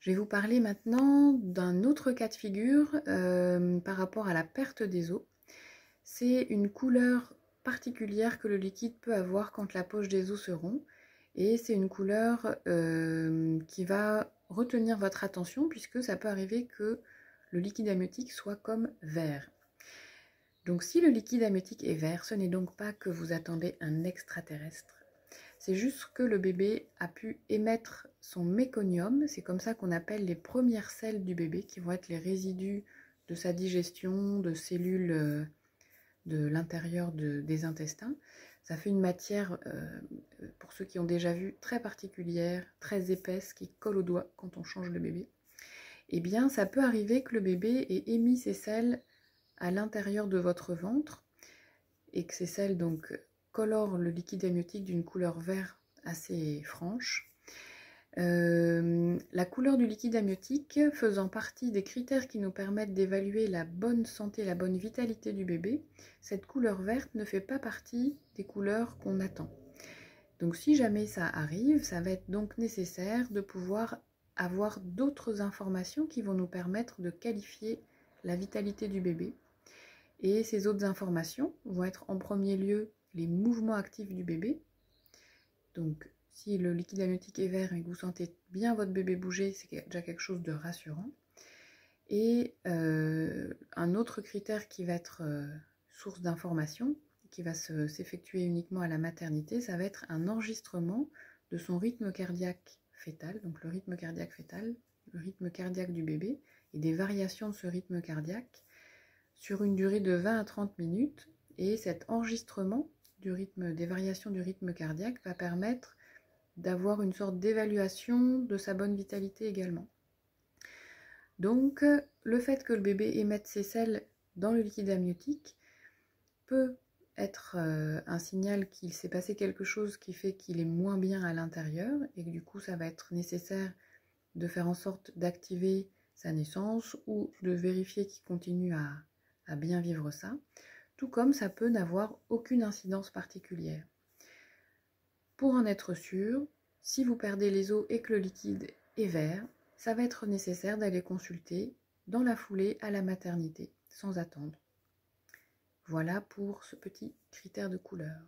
Je vais vous parler maintenant d'un autre cas de figure euh, par rapport à la perte des os. C'est une couleur particulière que le liquide peut avoir quand la poche des os se rompt. Et c'est une couleur euh, qui va retenir votre attention puisque ça peut arriver que le liquide amniotique soit comme vert. Donc si le liquide amniotique est vert, ce n'est donc pas que vous attendez un extraterrestre. C'est juste que le bébé a pu émettre son méconium, c'est comme ça qu'on appelle les premières selles du bébé, qui vont être les résidus de sa digestion, de cellules euh, de l'intérieur des intestins. Ça fait une matière, euh, pour ceux qui ont déjà vu, très particulière, très épaisse, qui colle au doigt quand on change le bébé. Eh bien, ça peut arriver que le bébé ait émis ces selles à l'intérieur de votre ventre et que ces selles donc colore le liquide amniotique d'une couleur vert assez franche. Euh, la couleur du liquide amniotique faisant partie des critères qui nous permettent d'évaluer la bonne santé, la bonne vitalité du bébé, cette couleur verte ne fait pas partie des couleurs qu'on attend. Donc si jamais ça arrive, ça va être donc nécessaire de pouvoir avoir d'autres informations qui vont nous permettre de qualifier la vitalité du bébé. Et ces autres informations vont être en premier lieu les mouvements actifs du bébé. Donc, si le liquide amniotique est vert et que vous sentez bien votre bébé bouger, c'est déjà quelque chose de rassurant. Et euh, un autre critère qui va être euh, source d'information, qui va s'effectuer uniquement à la maternité, ça va être un enregistrement de son rythme cardiaque fœtal, donc le rythme cardiaque fœtal, le rythme cardiaque du bébé, et des variations de ce rythme cardiaque sur une durée de 20 à 30 minutes. Et cet enregistrement du rythme, des variations du rythme cardiaque va permettre d'avoir une sorte d'évaluation de sa bonne vitalité également. Donc, le fait que le bébé émette ses selles dans le liquide amniotique peut être euh, un signal qu'il s'est passé quelque chose qui fait qu'il est moins bien à l'intérieur et que du coup ça va être nécessaire de faire en sorte d'activer sa naissance ou de vérifier qu'il continue à bien vivre ça tout comme ça peut n'avoir aucune incidence particulière. Pour en être sûr, si vous perdez les os et que le liquide est vert, ça va être nécessaire d'aller consulter dans la foulée à la maternité, sans attendre. Voilà pour ce petit critère de couleur.